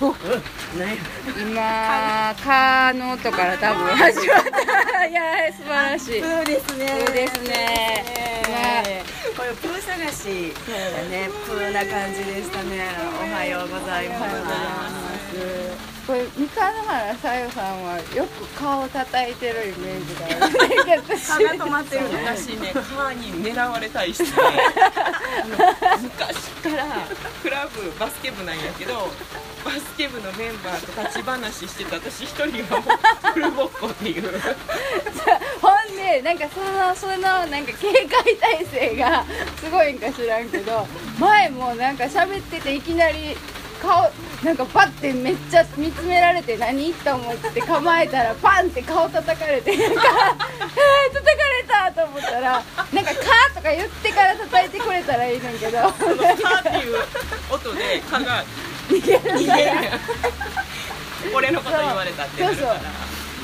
ね今カーの音から多分始まった。いや素晴らしい。プーですね。プーですね。ねこれプー探しだね。プーな感じでしたね。おはようございます。これ三河原さよさんはよく顔を叩いてるイメージがある。んだけど私蚊が止まってるの私ねカーに狙われたりし昔からクラブバスケ部なんやけどバスケ部のメンバーと立ち話してた私一人が。もうフルボッコっていうほんでなんかそのそのなんか警戒態勢が。すごいんか知らんけど前もなんか喋ってていきなり顔なんかパッてめっちゃ見つめられて何と思って構えたらパンって顔叩かれてなんか「えー、叩かれた!」と思ったらなんか「カー」とか言ってから叩いてくれたらいいねんけどそのカーっていう音で蚊が。逃げる逃げる俺のこと言われたってなるから。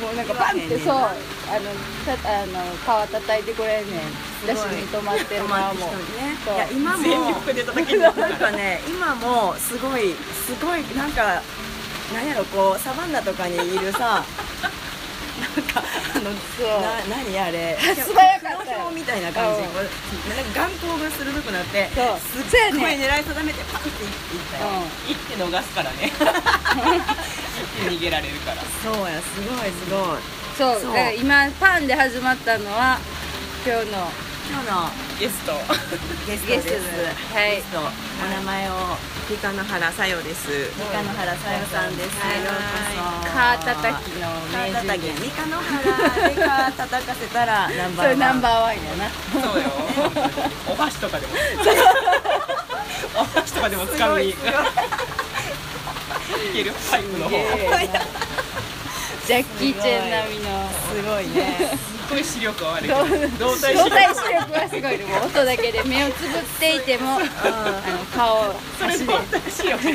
もうなんかバンってそうあのたあの皮叩いてくれんねん私に止まってるのもうねいや今も全力で叩きなんかね今もすごいすごいなんかなんやろこうサバンナとかにいるさなんかあのな何あれ？素早かったよ黒豹みたいな感じ。なんか眼光が鋭くなってそう。すっごい狙い定めてパンっていったよ、行って逃すからね。行って逃げられるから。そうやすごいすごい。そう。そう。今パンで始まったのは今日の今日のゲスト。ゲストです。ゲスト。ですはい。ゲストお名前を三河原さよです。三河原さよさんです、カー叩きの名人です。三河原でカー叩かせたらナンバーワン。それナンバーワンやな。そうよ。お箸とかでも。お箸とかでも掴み。にいける？パイプの方。ジャッキー・チェン並みの。すごいね。すごい視力は悪い動体視力。動体視力がすごいでも音だけで目をつぶっていてもあの顔をそれ動体視力。違う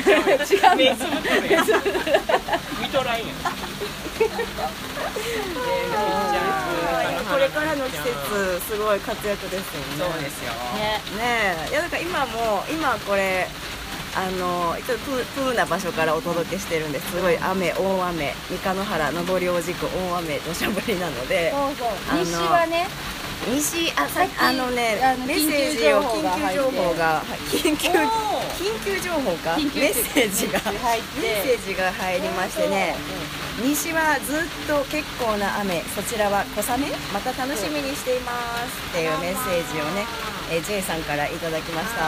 目つぶって。ね見とらんやん。これからの季節すごい活躍ですよね。そうですよ。ねねえ。いやだから今も今これあのちょっとプーな場所からお届けしてるんです。すごい雨大雨三日野原上り大地区大雨土砂降りなので。西はね。西あささっきあのねあのメッセージを緊緊急情報が緊急お緊急情報か？メッセージが入って。メッセージが入りましてね西はずっと結構な雨そちらは小雨？また楽しみにしています。っていうメッセージをね、えー、J さんからいただきました。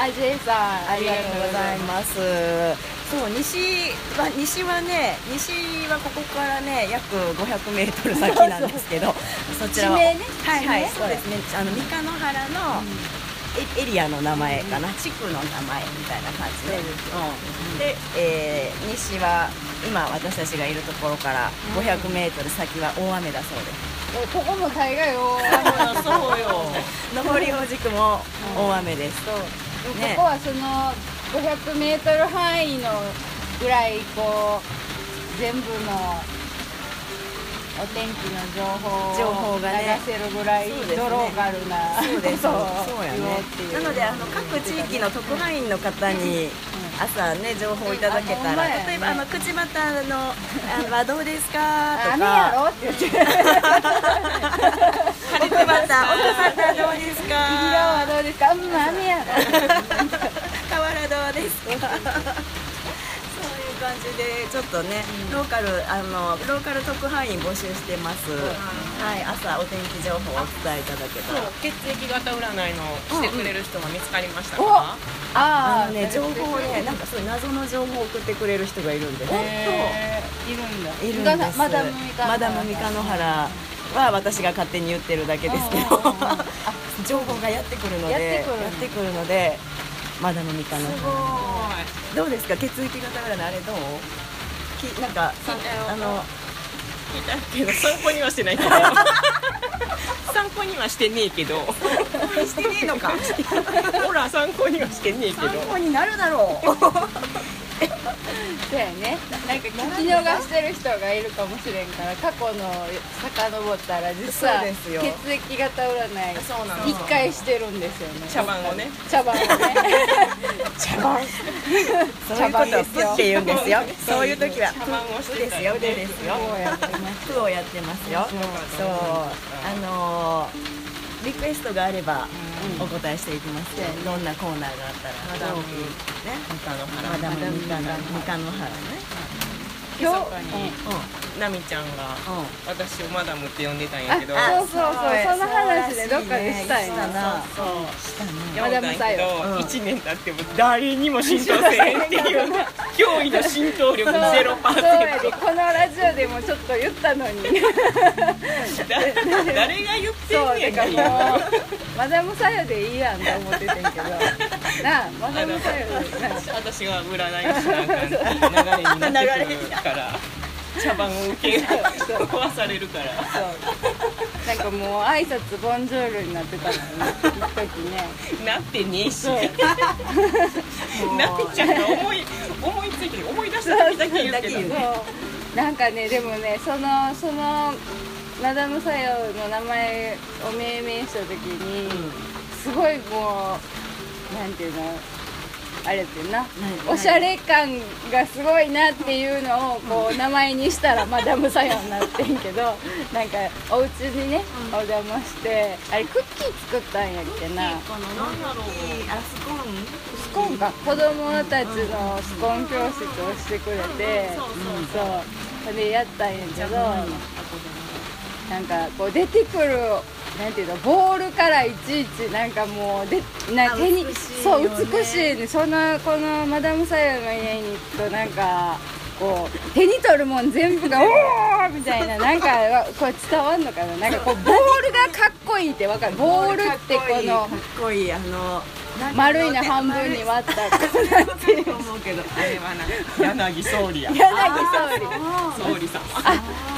あ J さん。ありがとうございます。そう西は西はね西はここからね約500メートル先なんですけど そちらは。ね。はいはいそうですね。あの三日野原の、エエリアの名前かな、地区の名前みたいな感じで、うん、で、えー西は今私たちがいるところから500メートル先は大雨だそうです、ここも大概よそうよ。上 り大地区も大雨です、そう、ね。ここはその500メートル範囲のぐらいこう全部のお天気の情報を情報がね。流せるぐらいねドローガルなそうです。そうやね。なのであの各地域の特派員の方に朝ね情報いただけたら、例えばあの口端のあは どうですか？とか。雨やろ？って言って。奥端奥端どうです色かはどうですか？うん雨やろ河原どうですか？感じでちょっとね、ローカルあのローカル特派員募集してます、はい朝お天気情報をお伝えいただけたら。血液型占いのしてくれる人が見つかりましたおか、ああのね情報をねなんかそういう謎の情報を送ってくれる人がいるんでへーいるんだ。いるんです。マダムミカマダムミカ野原は私が勝手に言ってるだけですけど。情報がやってくるのでやってくるのでマダムミカ野す原ごい。どうですか？血液型占いあれどう？きなんかあの聞いたけど参考にはしてないけど。参考にはしてねえけど。してねえのか。ほら参考にはしてねえけど。参考になるだろうそうやね。なんか聞き逃してる人がいるかもしれんから過去の遡ったら実は血液型占い一回してるんですよね。茶番をね。茶番をね。茶番。そういうことをプって言うんですよ。そういう時は茶番をしプですよねよプですよそうやってます。プをやってますよ。そう。あのーリクエストがあればお答えしていきますよどんなコーナーがあったら。マダムね。三田のマダ原ムの原ね今日？ナミちゃんがうん。私をマダムって呼んでたんやけど。あそうそうそう。その話でどっかでしたいな。したなそう。したんけど、うん。1年経っても誰にも浸透せえへんっていう。驚異の浸透力ゼロパーそう。センやでこのラジオでもちょっと言ったのに。ト誰が言ってそんねん。からもうマダムさよでいいやんと思っててんけど。なあマダムさよで。な私が占い師なんかに流れになってくる から茶番を受け壊されるから。そう。なんかもう挨拶ボンジョールになってたのに一時ね。なってねえし。なみちゃんが思い思いついて思い出した時だけ言うけど。なんかねでもねそのそのマダムさよの名前を命名した時に、すごいもうなんていうの？あれってな。何おしゃれ感がすごいなっていうのをこう名前にしたらマダムさよになってんけどなんかお家にねお邪魔してあれクッキー作ったんやっけな。スコーン？スコーンか。子供たちのスコーン教室をしてくれてそうそれでやったんやけどなんかこう出てくるなんていうのボールからいちいちなんかもうでなあ手に美しいそう美しいね。そのこのマダムサヨの家に行くとなんかこう手に取るもん全部が「おー!」みたいななんかこれ伝わんのかな？なんかこうボールがかっこいいってわかる？ボールってこのかっこいいあの丸いの半分に割った。こうなんていうと思うけどあれはな柳総理や柳総理総理様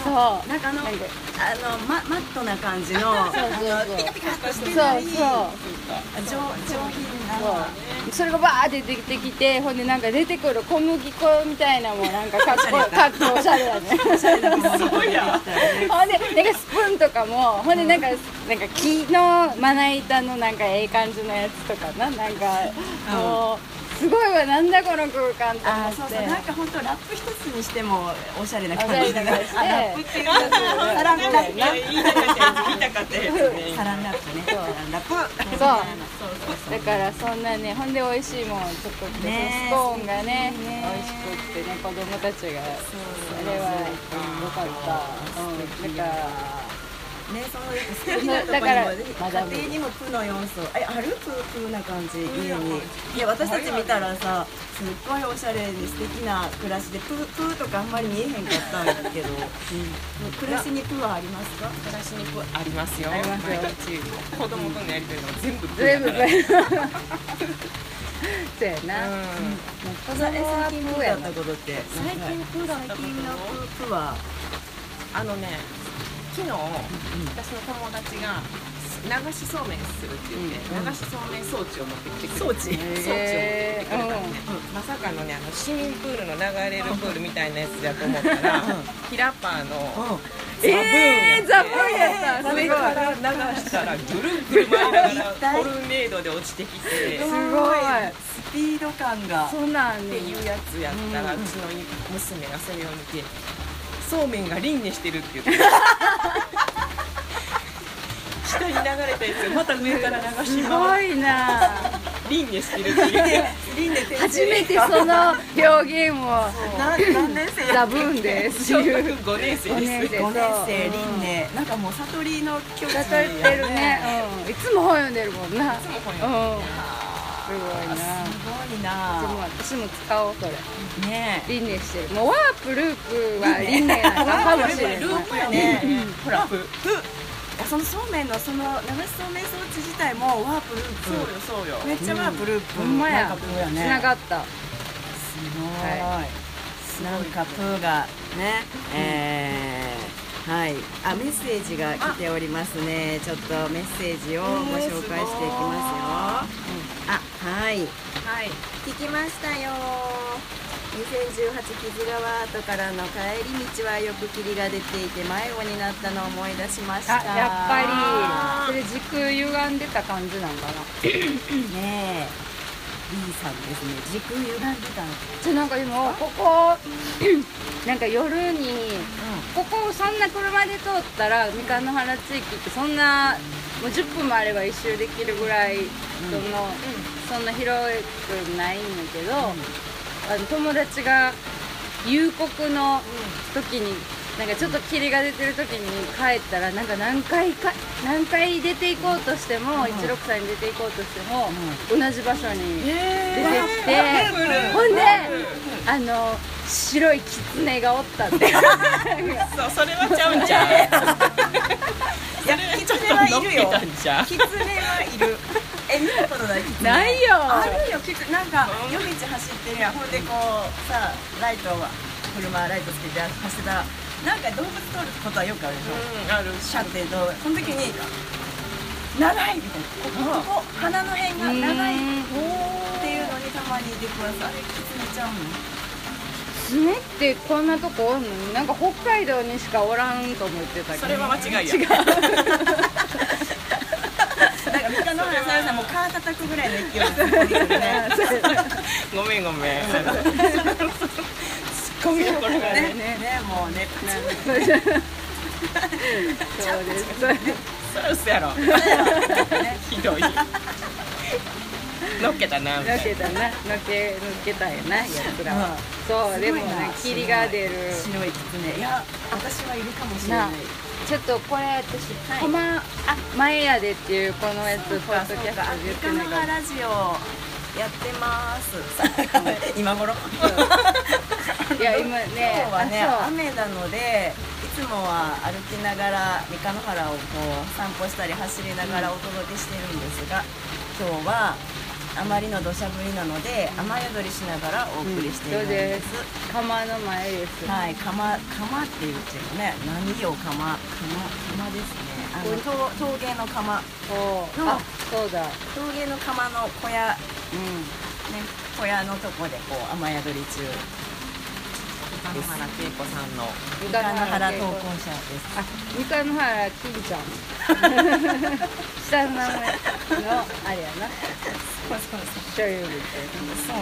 そうなんかあの？あの？ママットな感じの？そうそうそうピカピカしてそうないそう上上品なそうそれがバーって出てきてほんでなんか出てくる小麦粉みたいなもんなんかかっこかっこおしゃれだねほんでなんかスプーンとかもほんでなんかなんか木のまな板のなんかええ感じのやつとかな。なんかもうすごいわなんだこの空間と思あって。そうそうなんか本当ラップ一つにしてもおしゃれな感じがラップっていうやつサランラップ言いたかったやつサランラップ。ねサラップそう。だからそんなねほんで美味しいもん作って、ね。スコーンがねね。美味しくってね子供たちが。あれはよかった、うん、だからね、そういう素敵なとこにも だから家庭にもプの要素えあるププな感じ。家にいや私たち見たらさすっごいおしゃれに素敵な暮らしでププとかあんまり見えへんかったんだけど、暮らしにプはありますか？暮らしにくありますよ。ありますよ。毎日子供とのやりとりも全部全部だからそうやな、うん。最近プだったことって。最近プだったこと。最近のププは。あのね昨日、私の友達が流しそうめんするって言って、流しそうめん装置を持ってきてくれた装置。装置を持ってきてくれたの。ね、うまさかのねあの市民プールの流れるプールみたいなやつだと思ったら、ヒラパーのザブーンやって、えーザブーンやった。それから流したらぐるぐる回りながらトルネードで落ちてきてすっごい。スピード感が。そうなんねていうやつやったら、うちの娘がそれを見てそうめんが輪廻してるって言って下に流れたやつをまた上から流しすご回いな。輪廻してるって言って輪廻転生。初めてその表現を。な何年生ザブーンです。小学5年生五です。年生。5年生輪廻。なんかもう悟りの境地語ってるね、うん、いつも本読んでるもんな。つも本うん。読んすごいな。すごいでな。も私も使おうそれね輪廻してる。もうワープループは輪廻なのかもしれないループやね。ほらプいやそのそうめんのその流しそうめん装置自体もワープループ。そうよそうよ。めっちゃワープループ。ほんまや。つね。ながった。すごい、なんかプーがねえーはい。あメッセージが来ておりますね。ちょっとメッセージをご紹介していきますよ、あはい。はい。聞きましたよ。2018木津川跡からの帰り道はよく霧が出ていて迷子になったのを思い出しました。あやっぱりそれ軸歪んでた感じなんかな。ねえ。B さんですね。時空歪んでたの。じゃなんかでもここ なんか夜にここそんな車で通ったら三河原地域ってそんなもう10分もあれば一周できるぐらい、そのそんな広くないんだけど、あの友達が夕刻の時になんかちょっと霧が出てる時に帰ったらなんか何回か何回出ていこうとしても、163に出ていこうとしても、同じ場所に出てきて、ほんであの白い狐がおったってそうそれはちゃうん。ちゃういやキツネはいるよ。キツネはいる。え見たことないないよ。あるよキツなんか夜道走ってるやん。ほんでこうさライトは車ライトつけて走ってたらなんか動物通ることはよくあるでしょ、うんある。シャってどうその時に長いみたいな。ここここ鼻の辺が長いっていうのにたまに出くわすあれキツネちゃうの狐ってこんなとこおんの？になんか北海道にしかおらんと思ってたけど。それは間違いや。違う。なんか三日野原さやさんもうカー叩くぐらいの勢いでね。ごめんごめん。ツッコミどころがね。ねねもうね。そうです。そうですやろひどい 乗っけたなみたいのけたなのけのけたんやなやつらは、うん。そうでもね霧が出る。白いキツネいや私はいるかもしれない。なちょっとこれ私、はい。こまあ前やでっていうこのやつポッドキャストで言って三ないかラジオやってます。今頃？いや 今ね今日はね雨なのでいつもは歩きながら三日野原をこう散歩したり走りながらお届けしてるんですが今日はあまりの土砂降りなので雨宿りしながらお送りしているんです、釜の前です、はい、釜釜って言ってるね何よ釜釜釜ですね。あの陶陶芸の釜のあそうだ。陶芸の釜の小屋。うん。ね小屋のとこでこう雨宿り中な野原恵子さんの。三三日野原投投稿者です。あ三原金ちゃん。下の名前のあれやな。そうそうそう。そう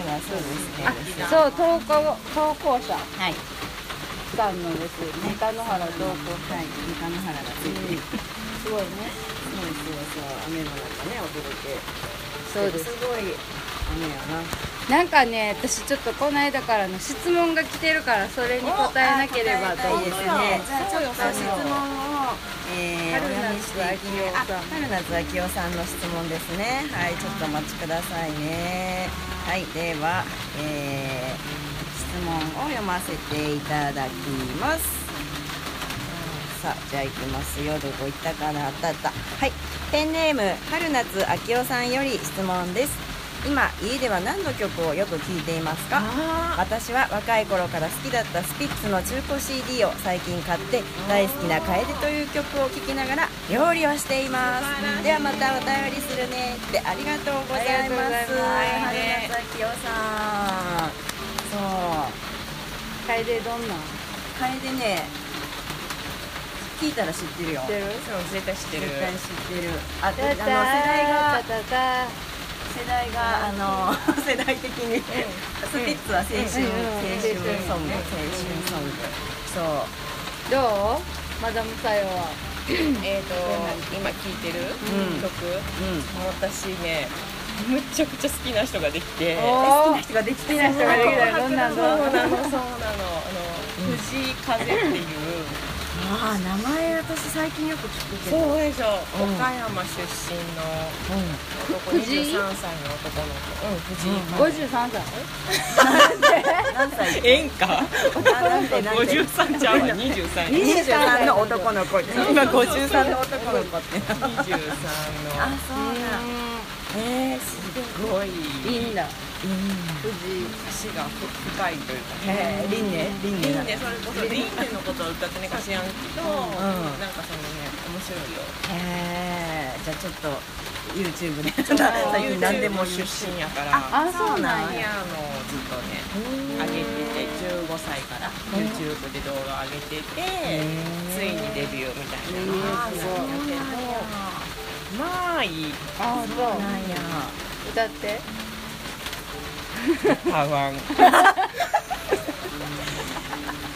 だそうですねあそう投稿投稿者。はい。さんのです。三原投稿はい三原がついてる。すごいね。そうそうそう雨の中ねお届け。そうです。すごい雨やな。なんかね私ちょっとこの間からの質問が来てるからそれに答えなければといいですね。じゃあちょっと質問を、えー、春お読みしていき夏あ春夏秋代さんの質問ですねはいちょっとお待ちくださいねはいでは、えー質問を読ませていただきますさあじゃあ行きますよ。どこ行ったかなあったあったはいペンネーム春夏秋代さんよ。り質問です今家では何の曲をよく聴いていますか？あ私は若い頃から好きだったスピッツの中古 CD を最近買って大好きな「楓」という曲を聴きながら料理をしています。ではまたお便りするね。ってありがとうございます。春夏秋代さん。そう。楓どんな？ん楓ね聞いたら知ってるよ。知ってる？そう絶対知ってる。絶対知ってる。あであの世た代が世代があの 世代的にスピッツは青春、うん青春ソング、うん青春ソング。そう。どう？マダムさよは。えーと今聴いてる？うん。曲？私ねむっちゃくちゃ好きな人ができて。おー。人ができ好きな人ができたらどんなんそうなのそうなの。あの藤井風っていうああ名前私最近よく聞くけど。そうでしょ。うん。岡山出身のう男藤井？23歳の男の子。うん藤井。うん。53歳？ん何歳ええんかあなんてなんて53ちゃうわ23 23の男の子。今53の男の子って。23の。あそうなんえー、すすごい。いいんだごい藤井詩が深いというかへえリンネリンネリンネそれこそリンネのことは歌ってねか知らん。けど、ん。なん。かそのね面白いよへえじゃあちょっと YouTube で最近何でも出身やからあそうなん。やピアノをずっとね上げてて15歳から YouTube で動画上げててついにデビューみたいなのがあるん。だけどまあいいあそうなん。や歌って歌わん。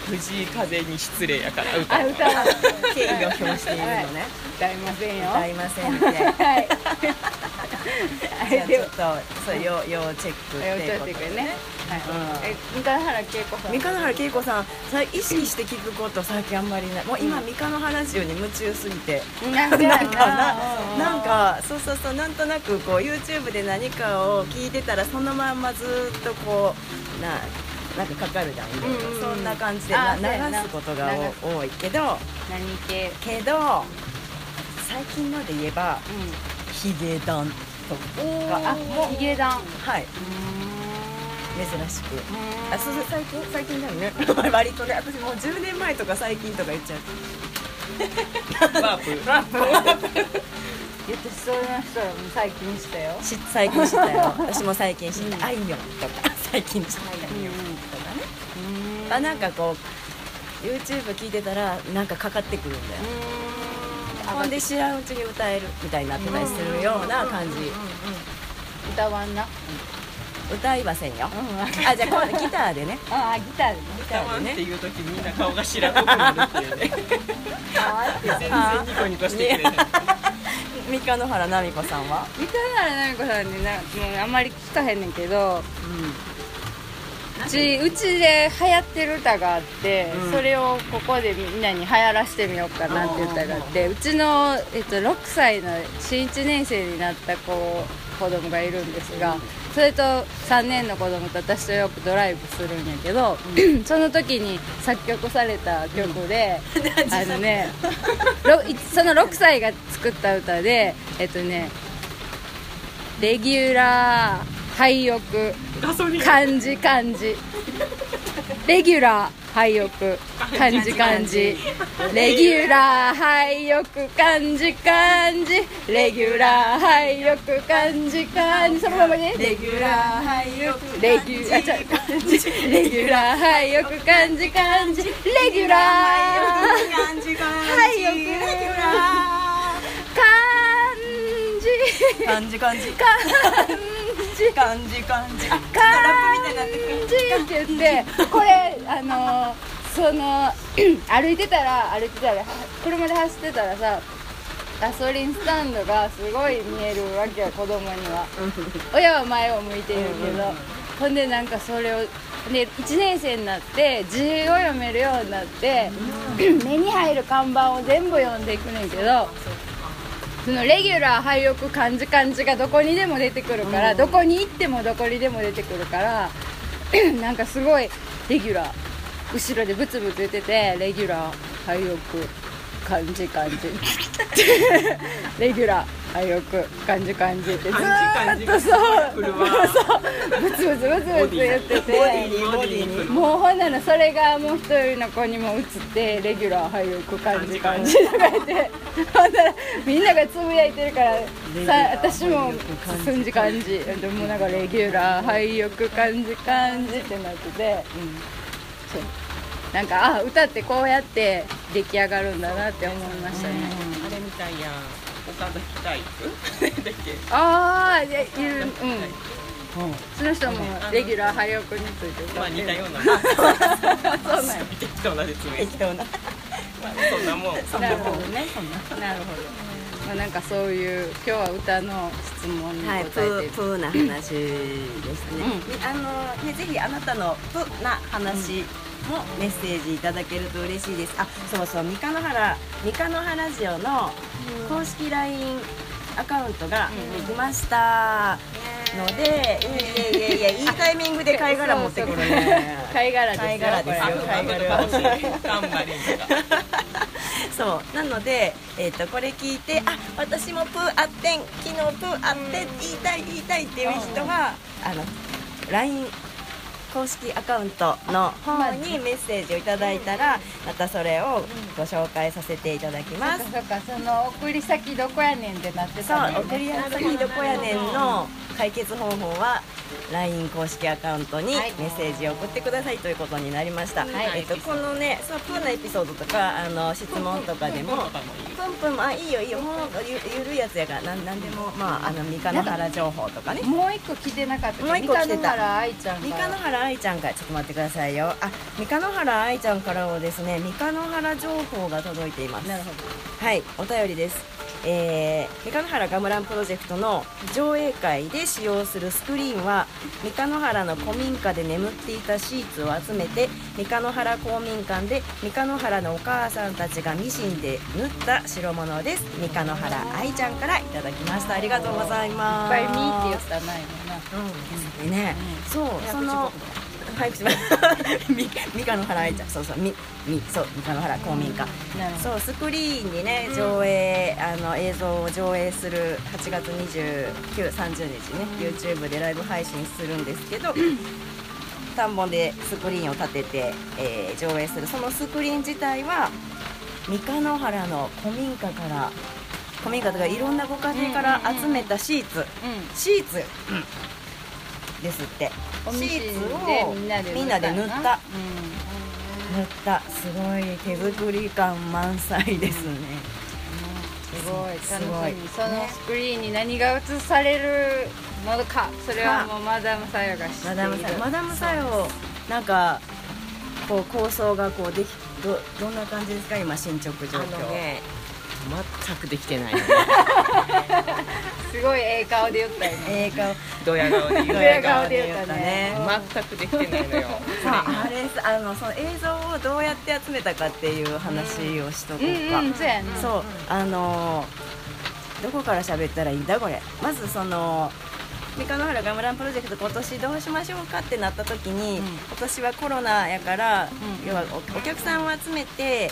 藤井風に失礼やから歌。あ歌は。敬意を表しているのね。歌いませんよ。歌いませんって。はい。じゃあちょっとそう要要チェックって要いうことねえ三河原恵子さん。三日野原恵子さんさ意識して聞くこと最近あんまりない。もう今三日野原ジオに夢中すぎて。なんかなん。かなななんかそうそうそうなんとなくこう YouTube で何かを聞いてたらそのまんまずっとこうななんかかかるじゃん、そんな感じであな流すことが多いけど何系？けど最近ので言えばヒゲダンとか。あもう。ヒゲダン。はい珍しく。あそうそう最近最近だよね。割とね私もう10年前とか最近とか言っちゃう。ワープ。言ってそういう人らも最近したよ。し最近知ったよ。私も最近知った、あいみょんとか。最近知ったあいみょんうんとかね、あなんかこう YouTube 聞いてたらなんかかかってくるんだよ、ほんで知らんうちに歌えるみたいになってたりするような感じ、歌わんな歌いませんよ、うん。あじゃあ今度ギターでね。ああギターでね。ギターでねいう時みんな顔が白くなるっていうね。あーって全然ニコニコしてくれない。三日野原奈美子さんは？三河原奈美子さんになもうあんまり聞かへんねんけどうちうちで流行ってる歌があって、うん。それをここでみんなに流行らしてみようかなっていう歌があってうちの、えっと、6歳の新1年生になった子子供がいるんですがそれと3年の子供と私とよくドライブするんやけど、その時に作曲された曲で、あのねその6歳が作った歌でえっとねレギュラー廃屋。漢字漢字。レギュラー廃屋漢字漢字レギュラー廃屋漢字漢字レギュラー廃屋漢字漢字そのままね。レギュラー俳優レギュあちょレギュラー廃屋漢字漢字レギュラー感じ感はいよくレギュラ漢字ー感じ感じ。漢字感じ感じ。あ漢ラップみたいになって言ってこれあのその 歩いてたら歩いてたら車で走ってたらさガソリンスタンドがすごい見えるわけよ子供には。親は前を向いてるけど。ほんでなんかそれをで1年生になって字を読めるようになって 目に入る看板を全部読んでいくねんけどそのレギュラー廃屋漢字漢字がどこにでも出てくるから、どこに行ってもどこにでも出てくるから なんかすごいレギュラー後ろでブツブツ言っててレギュラー廃屋漢字漢字レギュラー廃屋漢字漢字ってずーっとそう。そう。ブツブツブツブツ言ってて。もうほんならそれがもう一人の子にも移ってレギュラー廃屋漢字漢字とか言って。ほんならみんながつぶやいてるからさ私も寸字漢字でもなんかレギュラー廃屋漢字漢字ってなってて、そう。なんかあ歌ってこうやって出来上がるんだなって思いましたね、あれみたいや岡崎体育？だっけ？ああいやいるうん。その人もレギュラー廃屋について歌まあ似たような。そうなんや。適当な説明。適当な。まあそんなもん。なるほどね。なるほど、まあ、なんかそういう今日は歌の質問に答はい、えて、プープーな話でしたね、あのねぜひあなたのプーな話もメッセージいただけると嬉しいです。あそうそう三日野原三日野原ジオの公式 LINE アカウントができました。ので、いやいやいやいや いいタイミングで貝殻持ってくるね。貝殻ですよ貝殻ですよ。これ。あ後で欲しい頑そう。なので、えー、とこれ聞いてあ私もプーあってん昨日プーあって言いたい言いたいっていう人はあの LINE 公式アカウントの方にメッセージをいただいたらまたそれをご紹介させていただきます。そその送り先どこやねんってなってそう送り先どこやねんの解決方法は LINE 公式アカウントにメはい。ッセージを送ってくださいということになりました、はい。えっと、このねそうプーなエピソードとかあの質問とかでもプンプンもあいいよいいよもうゆゆるいやつやからなんなんでもまああの三日野原情報とかね。もう一個来てなかった。もう一個来てた。三日野原愛ちゃん三からちゃんから。ちょっと待ってくださいよ。あ三日野原愛ちゃんからはですね三日野原情報が届いています。なるほど。はいお便りですえー、三日野原ガムランプロジェクトの上映会で使用するスクリーンは三日野原の古民家で眠っていたシーツを集めて三日野原公民館で三日野原のお母さんたちがミシンで縫った代物です。三日野原愛ちゃんからいただきました。ありがとうございいっますぱい見って言ったらないもん。なでね、そうその早口 み三日野原愛ちゃんそうそう。みみそう。三日野原公民館。そうスクリーンにね上映あの映像を上映する8月2930日ね YouTube でライブ配信するんですけど3本でスクリーンを立てて、えー上映する。そのスクリーン自体は三日野原の古民家から古民家とかいろんなご家庭から集めたシーツ、うシーツ、ですって。シーツでをみんなでみんなで塗ったうん。塗った。すごい手作り感満載ですね、すごい。楽しすごい。み。そのスクリーンに何が映されるのか。それはもうマダムサヨが知っている。マダムさんマダムさよなんかこう構想がこうできどどんな感じですか？今進捗状あ況、のね全くできてない。のすごいええ顔で言ったよね。ええ顔。ドヤ顔で言うドヤ顔で言ったね。全くできてないのよ。さああれあのその映像をどうやって集めたかっていう話をしとこうんうんそうやなそうあのーどこから喋ったらいいんだこれ。まずその三日野原ガムランプロジェクト今年どうしましょうかってなった時に、うん。今年はコロナやから、うん。要はおお客さんを集めて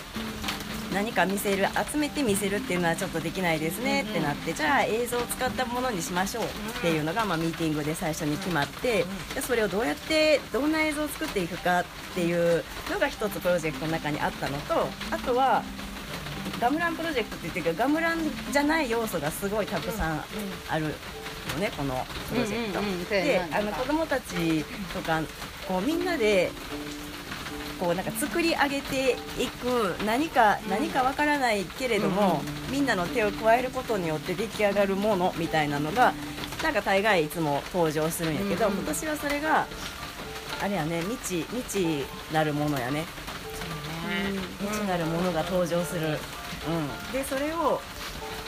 何か見せる集めて見せるっていうのはちょっとできないですねってなって、じゃあ映像を使ったものにしましょうっていうのが、まあ、ミーティングで最初に決まって、でそれをどうやってどんな映像を作っていくかっていうのが一つプロジェクトの中にあったのとあとはガムランプロジェクトって言ってるけどガムランじゃない要素がすごいたくさんあるのねこのプロジェクト。でなあの子供たちとかこうみんなでこうなんか作り上げていく何か何かわからないけれども、みんなの手を加えることによって出来上がるものみたいなのがなんか大概いつも登場するんやけど、うん。うん今年はそれがあれやね未知未知なるものやね。未知なるものが登場する、うん、でそれを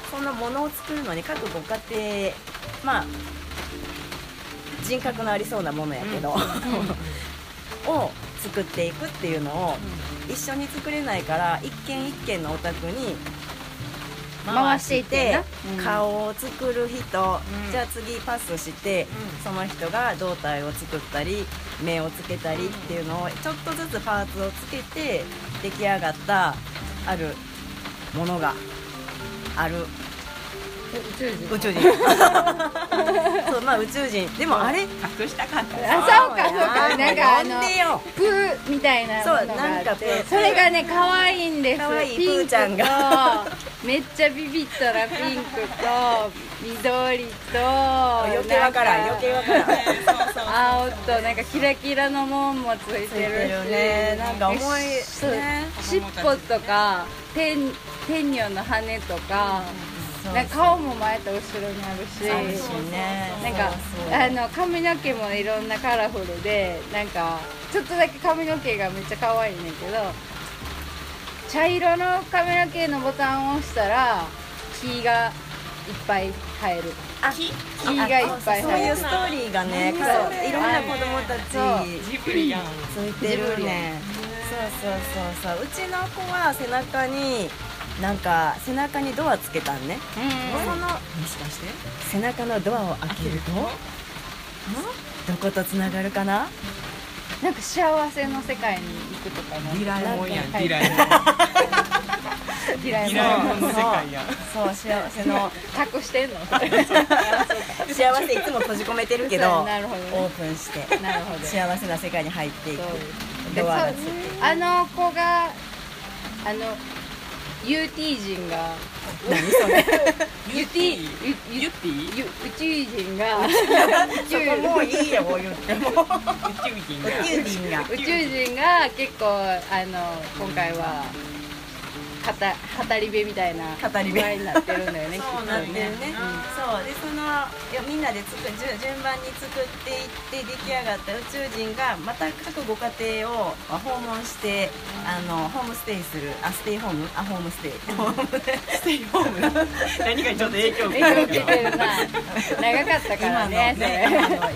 そのものを作るのに各ご家庭まあ人格のありそうなものやけど、を作っていくっていうのを一緒に作れないから一軒一軒のお宅に回して顔を作る人、うん。じゃあ次パスして、その人が胴体を作ったり目をつけたりっていうのをちょっとずつパーツをつけて出来上がったあるものがある宇宙人。宇宙人。そうまあ宇宙人。でもあれ？隠したかった。あそうかそうか。なんかあのプーみたいなものがあそうなんかそれがね可愛いんです。可愛いピンクプーちゃんが。とめっちゃビビったらピンクと緑と余計わからん余計わからん。そうそうそう青となんかキラキラのもんもついてるしね。なんか重いそうね。尻尾とか天天女の羽とかそうなんか顔も前と後ろにあるし。なんかそうそう。あの髪の毛もいろんなカラフルでなんかちょっとだけ髪の毛がめっちゃ可愛いねんけど茶色の髪の毛のボタンを押したら木がいっぱい生える。あ木木がいっぱいそう生えるいうストーリーがね何そう。それいろんな子供たそう。ちジブリやんついてるね。そうそうそうそう。うちの子は背中になんか背中にドアつけたんね。うん。そのもしかして？背中のドアを開けるとどことつながるかな？なんか幸せの世界に行くとかなディラえもんやんディラえもんディラえもんの世そう界やん。そう幸せの隠してんの？幸せいつも閉じ込めてるけどなるほどね。オープンしてなるほど。幸せな世界に入っていく。そう。ですドアがついてあの子があの UT 人が。何それ？UT ユッティゆ宇宙人が。そこもういいよ言っても。宇宙人が。宇宙人が。宇宙人が結構あの今回は語語り部みたいな語り部。になってるんだよね そうなってるね、ね。そう。でそのいやみんなで作る順順番に作っていって出来上がった宇宙人がまた各ご家庭をまあ訪問してあのホームステイする。あステイホーム？あホームステイ。ホームステイホーム？何かにちょっと影響を受影響受けてるな。長かったからねね。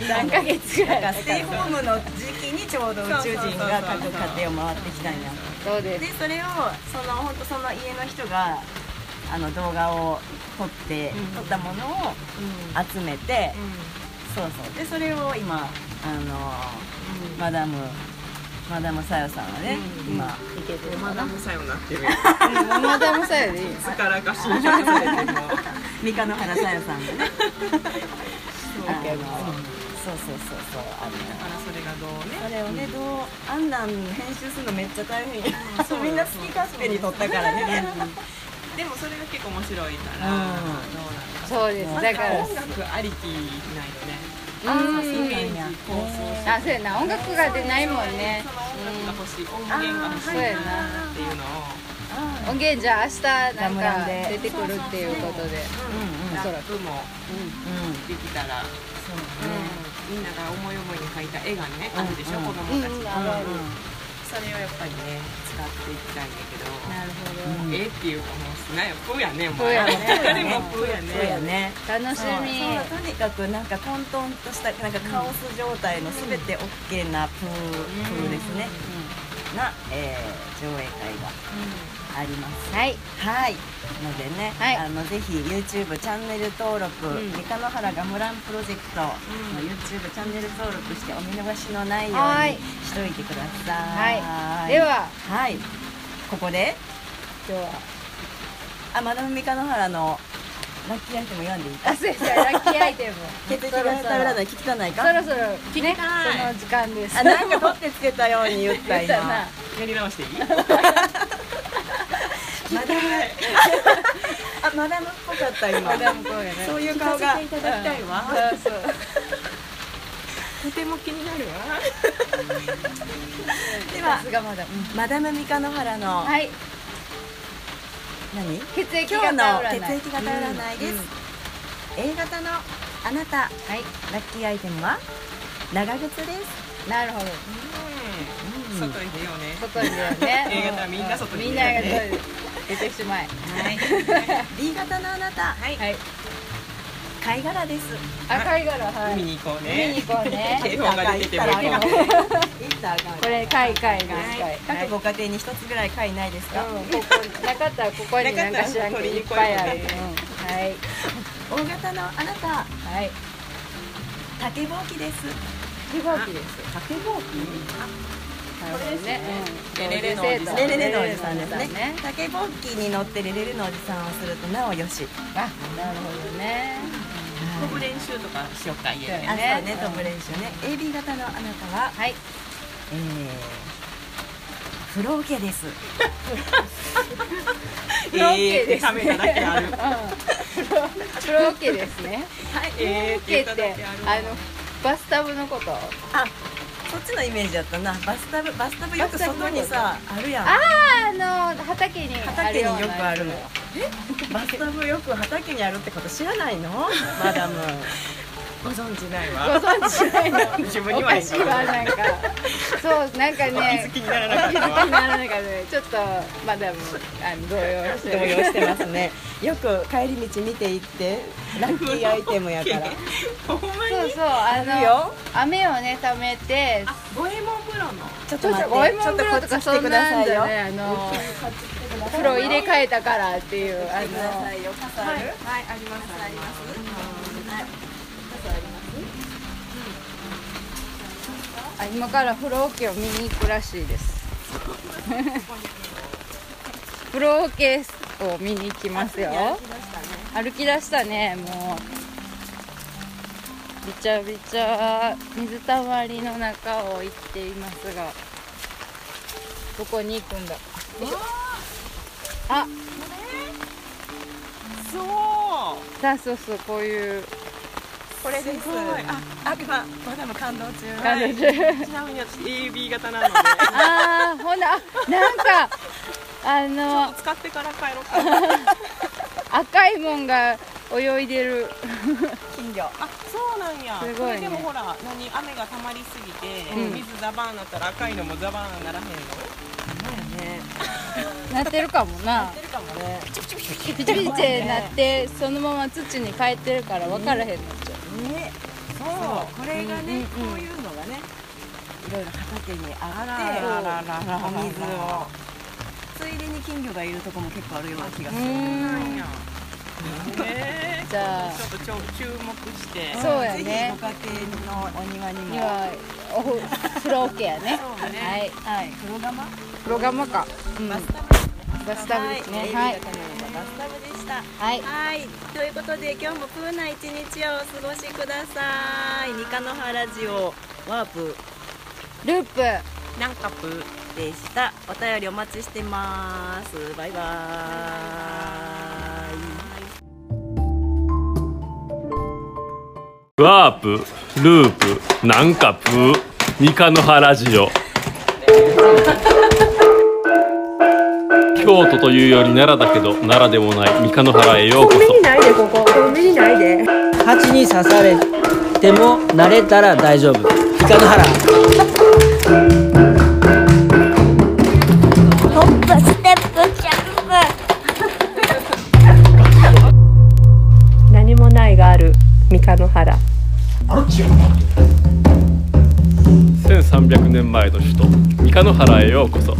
3ヶ月ぐらいステイホームの時期にちょうど宇宙人が各家庭を回ってきたんやそうです。でそれをその本当その家の人があの動画を撮って、うん。撮ったものを集めて、そうそう。でそれを今あのマダムマダムさよさんはね、うん。今。いけてるマダムさよなってるうんマダムさよでいい。すからか侵食されてるの三日野原さよさんがね。そうあのそうそうそうそう。あのだからそれがどうね。それをねどうあんなん編集するのめっちゃ大変や。そうみんな好き勝手に撮ったからね。でもそれが結構面白いから、うん。どうなんだそうです。だから。音楽ありきないよね。うん。イメージ構想あそうやな。音楽が出ないもんね。その音楽が欲しい、音源が欲しいそうやなっていうのを。音源じゃあ明日なんかで出てくるっていうことで。うんうんラップもうん。できたら、そうみんなが思い思いに描いた絵がねあるでしょ、うん。子供たちが、うんあるあるそれをやっぱりね使っていきたいんだけど、なるほうん絵っていうかもうなんやプーやねもうプーやね。プーやね。そうやね。ど楽しみ。とにかくなんか混沌としたなんかカオス状態のすべて OK なプー,、プーですね、な、えー上映会があります。はい。はい。のでね、はい。あのぜひ YouTube チャンネル登録、うん。三日野原ガムランプロジェクトの YouTube チャンネル登録してお見逃しのないよはい。うにしといてください。はい。では。はい。ここで？今日は。あマダム三日野原のラッキーアイテム読んでいい？かあそうです。ラッキーアイテム。血液が頼らない聞きたないか？そろそろ。きねたい。その時間です。あなんか取ってつけたように言った 今。やり直していい？マダムあマダムっぽかった今。マダムこうやね。そういう顔が。聞かせていただきたいわ。そうそう。とても気になるわ。ではさすがまだ。マダム三日野原の、はい。何？血液今日の型占い血液型占いです、うん。うん A 型のあなた。はい。ラッキーアイテムは？長靴です、なるほど。うん。外に出ようね。外に出ようね。A 型はみんな外に出ようねなが外に出てしまえはい。B 型のあなた。はい、はい。貝殻です。赤い柄はい。海に行こう見にね行こうね。警報が出てても行こう行ったらあかん。これ貝貝です。貝。各ご家庭に一つぐらい貝ないですか、うんここなかったらここになんか知らんけどいっぱいある。うんはい。大型のあなた。はい。竹ぼうきです。飛行機です。竹ぼうき？なるほどねうん。レレレのおじさん。レレレのおじさんですね。竹ぼうきに乗ってレレレのおじさんをするとなおよし。あなるほどね。飛ぶ練習とかしよっか家であそうね。ね飛ぶ練習ね。AB 型のあなたは？はい。えー、フ ローケです。フローケですえーってためただけある。うん。フロフローケですね。はい。えーフローケってあのバスタブのこと？あそっちのイメージだったな。バスタブバスタブよく外にさあるやん。あああの畑にあ畑によくあるの。バスタブよく畑にあるってこと知らないの？マダムご存知ないごわ存知ないの？自分にはおかしいわなんか。そうなんかお気ねづきにならなかった。わづきにならなかったね。ちょっとまだもあの動揺してる動揺してますね。よく帰り道見ていってラッキーアイテムやから。そうそうあのよ。雨をね溜めて。あ五右衛門風呂の。ちょっと待ってちょっと五右衛ちょっと門風呂とかそんなくださいよ。ねあの風呂入れ替えたからっていうあの。はい、ありますありますはい傘ありますあ今から風呂桶を見に行くらしいです。風呂桶を見に行きますよ。歩き出したねもう。びちゃびちゃ水たまりの中を行っていますが。どこに行くんだ。あ。そう。さあそうそうこういうこれです。すごいああままだも感動中。感動中。はい。ちなみに私 AB 型なので。あーほんなあなんか あのと使ってから帰ろうかな。赤いもんが泳いでる。金魚。あそうなんや。すごいね。でもほら何雨が溜まりすぎて、うん。水ザバーンなったら赤いのもザバーンならへんの？ね。なってるかもな。やってるかもね。ピチピチってなってそのまま土に帰ってるから分からへんの。うねそうこれがね、こういうのがねいろいろ畑にあってお水をついでに金魚がいるとこも結構あるような気がする。なんや。じゃあ。ちょっと注目して。そうやね。ご家庭のお庭にも。おふそれ OK やね。そうね。はい。はい。風呂釜？プロガマか。うん。バスタブ。ですねバスタブですね。はい、バスタブでしたはいはい、ということで今日もプーな一日をお過ごしください。三日の原ジオワープループなんかプでした。お便りお待ちしてます。バイバーイ。ワープ、ループ、なんかプー、三日の原ジオ。京都というより奈良だけど奈良でもない。三日の原へようこそ。蜂に刺されても慣れたら大丈夫。イカの原。ホップステップジャンプ何もないがある。三日の原。1300年前の首都三日の原へようこそ。